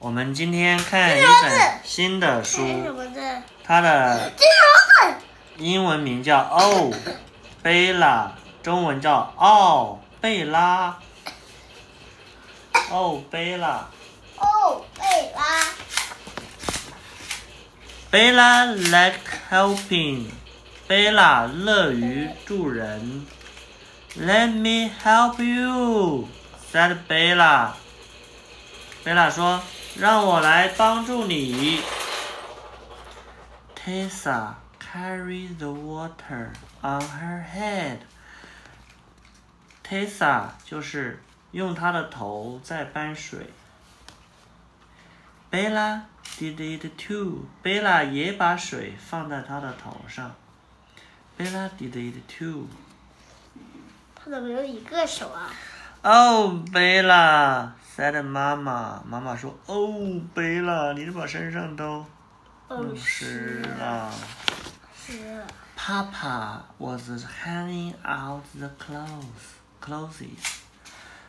我们今天看一本新的书，它的英文名叫《哦，贝拉》，中文叫《奥，贝拉》。哦，贝拉。哦，贝拉。贝拉 like helping，贝拉乐于助人。Let me help you，said 贝拉。贝拉说。让我来帮助你。Tessa carried the water on her head. Tessa 就是用她的头在搬水。Bella did it too. Bella 也把水放在她的头上。Bella did it too. 她怎么有一个手啊？Oh, Bella. said 妈妈，妈妈说：“哦，贝拉，你把身上都弄湿了。”湿了。Papa was hanging out the clothes, clothes.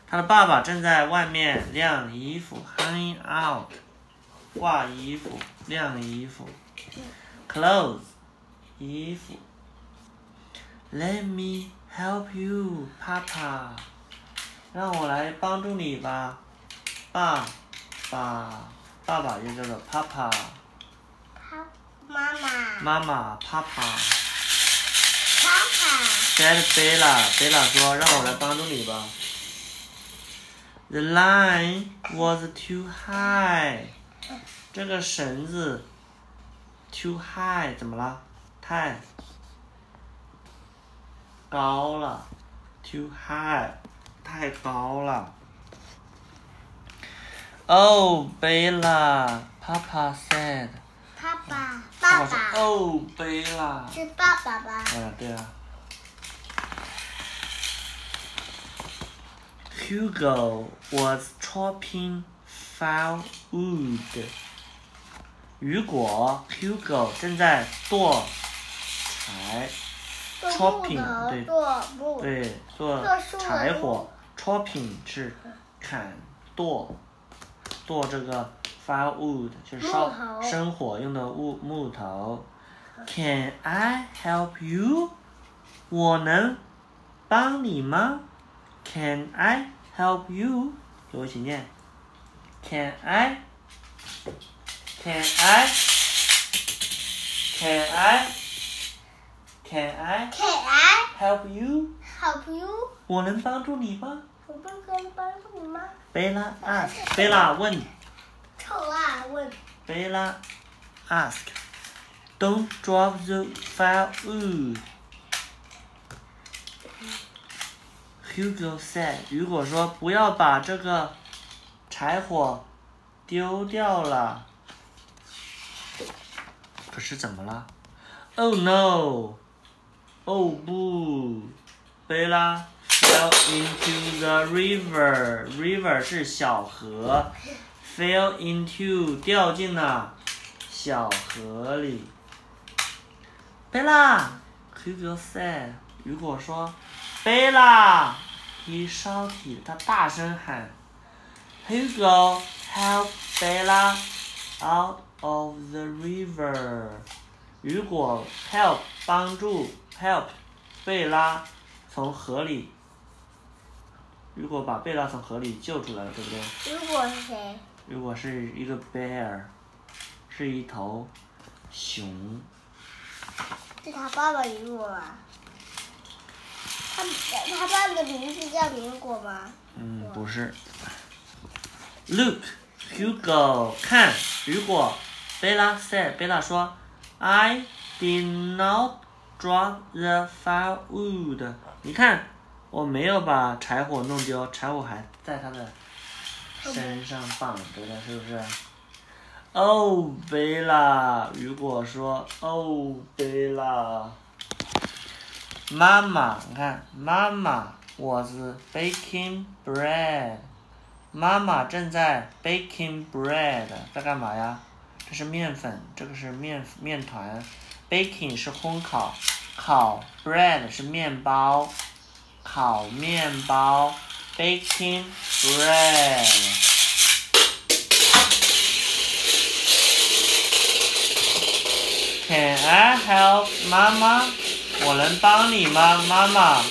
他的爸爸正在外面晾衣服，hanging out，挂衣服，晾衣服。Clothes，衣服。Let me help you, Papa. 让我来帮助你吧。 爸爸，爸爸也叫做 Papa。妈妈。妈妈，Papa。Papa。Said Bella，Bella 说：“让我来帮助你吧。” The line was too high。这个绳子 too high 怎么了？太高了，too high，太高了。Oh, Bella, Papa said. 爸爸，爸爸。Oh, Bella. 是爸爸吧？嗯，对啊。Hugo was chopping firewood. 雨果，Hugo 正在剁柴。chopping 对，对，做柴火。chopping 是砍剁。做这个 firewood 就是烧生火用的木木头。Can I help you？我能帮你吗？Can I help you？给我一起念。Can I？Can I？Can I？Can I？Can I help you？Help you？我能帮助你吗？我不可以帮助你吗？贝拉 ask，贝拉问。臭辣问。贝拉 ask，Don't drop the firewood。Hugo said，如果说不要把这个柴火丢掉了。可是怎么了？Oh no！哦不，贝拉。Fell into the river. River 是小河。Fell into 掉进了小河里。贝拉，Hugo said，雨果说，贝拉，he shouted，他大声喊，Hugo help Bella out of the river。雨果 help 帮助 help 贝拉从河里。如果把贝拉从河里救出来了，对不对？如果是谁？如果是一个 bear，是一头熊。是他爸爸雨果啊？他他爸爸的名字叫苹果吗？嗯，不是。Look, Hugo，看，如果。Bella said，贝拉说，I did not drop the firewood。你看。我没有把柴火弄丢，柴火还在他的身上绑着呢，是不是？哦，贝拉，如果说哦，贝拉，妈妈，你看，妈妈，was baking bread，妈妈正在 baking bread，在干嘛呀？这是面粉，这个是面面团，baking 是烘烤，烤 bread 是面包。烤面包，baking bread。Can I help 妈妈？我能帮你吗，妈妈？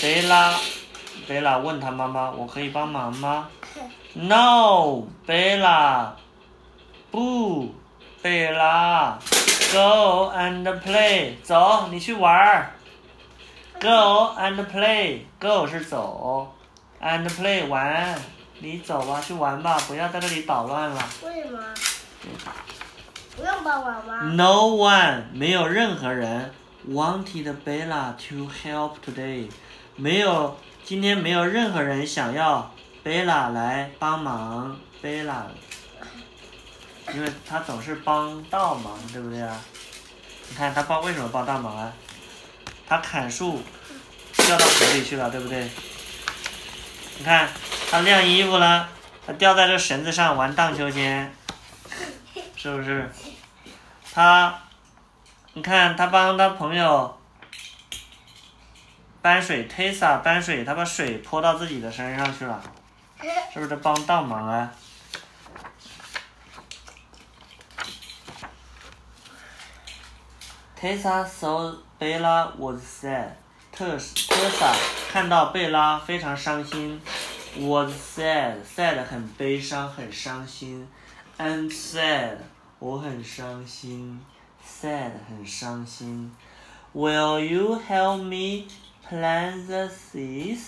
贝拉，贝拉问他妈妈：“我可以帮忙吗？”No，贝拉，不，贝拉，Go and play，走，你去玩儿。Go and play，Go 是走，and play 玩，你走吧，去玩吧，不要在这里捣乱了。为什么？不用帮忙吗？No one，没有任何人 wanted Bella to help today，没有，今天没有任何人想要 Bella 来帮忙 Bella，因为他总是帮倒忙，对不对啊？你看他帮为什么帮倒忙啊？他砍树掉到河里去了，对不对？你看他晾衣服了，他吊在这绳子上玩荡秋千，是不是？他，你看他帮他朋友搬水，Tessa 搬水，他把水泼到自己的身上去了，是不是帮倒忙啊？Tessa saw Bella was sad. 特 Tessa 看到贝拉非常伤心，was sad sad 很悲伤很伤心 I'm sad 我很伤心，sad 很伤心。Will you help me plant the seeds？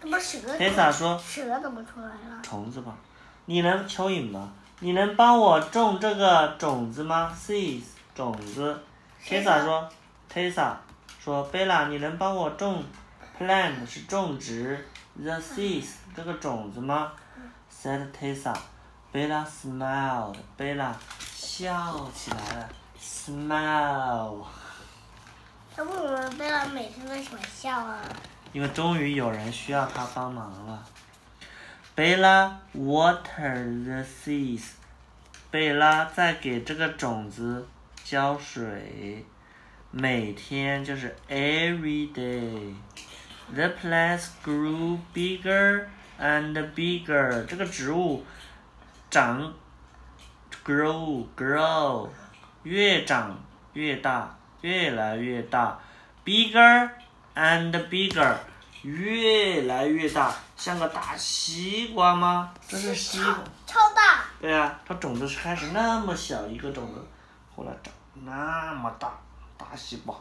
怎么蛇？Tessa 说蛇怎么出来了？虫子吧，你能蚯蚓吗？你能帮我种这个种子吗？seeds 种子。Tessa 说，Tessa 说，贝拉，你能帮我种 plant 是种植 the seeds 这个种子吗？said Tessa。贝拉 smiled，贝拉笑起来了，smile。那为什么贝拉每天都喜欢笑啊？因为终于有人需要他帮忙了。贝拉 water the seeds，贝拉在给这个种子浇水，每天就是 every day。The plants grew bigger and bigger，这个植物长 grow grow 越长越大，越来越大，bigger and bigger，越来越大，像个大西瓜吗？这是西瓜。超大。对啊，它种子是开始那么小一个种子，后来长那么大，大西瓜。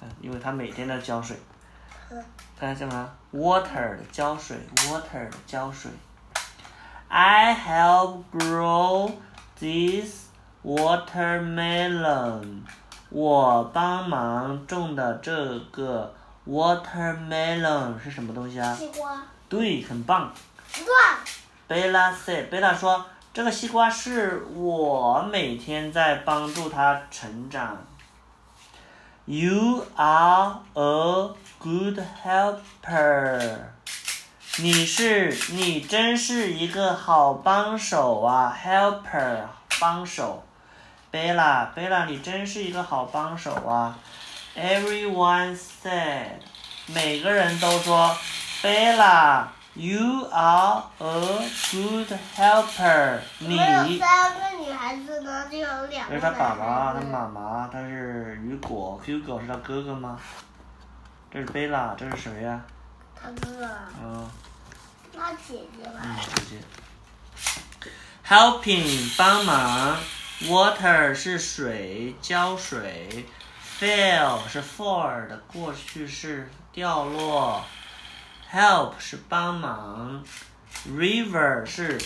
嗯，因为它每天都浇水。看看什么？water 的浇水，water 的浇水。I help grow this watermelon。我帮忙种的这个 watermelon 是什么东西啊？西瓜。对，很棒。乱。贝拉 said，贝拉说，这个西瓜是我每天在帮助它成长。You are a good helper。你是，你真是一个好帮手啊，helper，帮手。贝拉，贝拉，你真是一个好帮手啊。Everyone said，每个人都说，贝拉，You are a good helper。你。没有三个女孩子呢，就有两个这是他爸爸，他。妈妈，他是雨果，Hugo 是他哥哥吗？这是贝拉，这是谁呀、他哥哥，嗯，他姐姐吧。嗯，姐姐。Helping 帮忙，water 是水，浇水，fell 是 fall 的过去式，掉落，help 是帮忙，river 是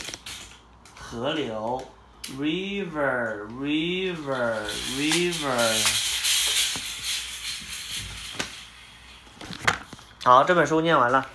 河流，river river river。好，这本书念完了。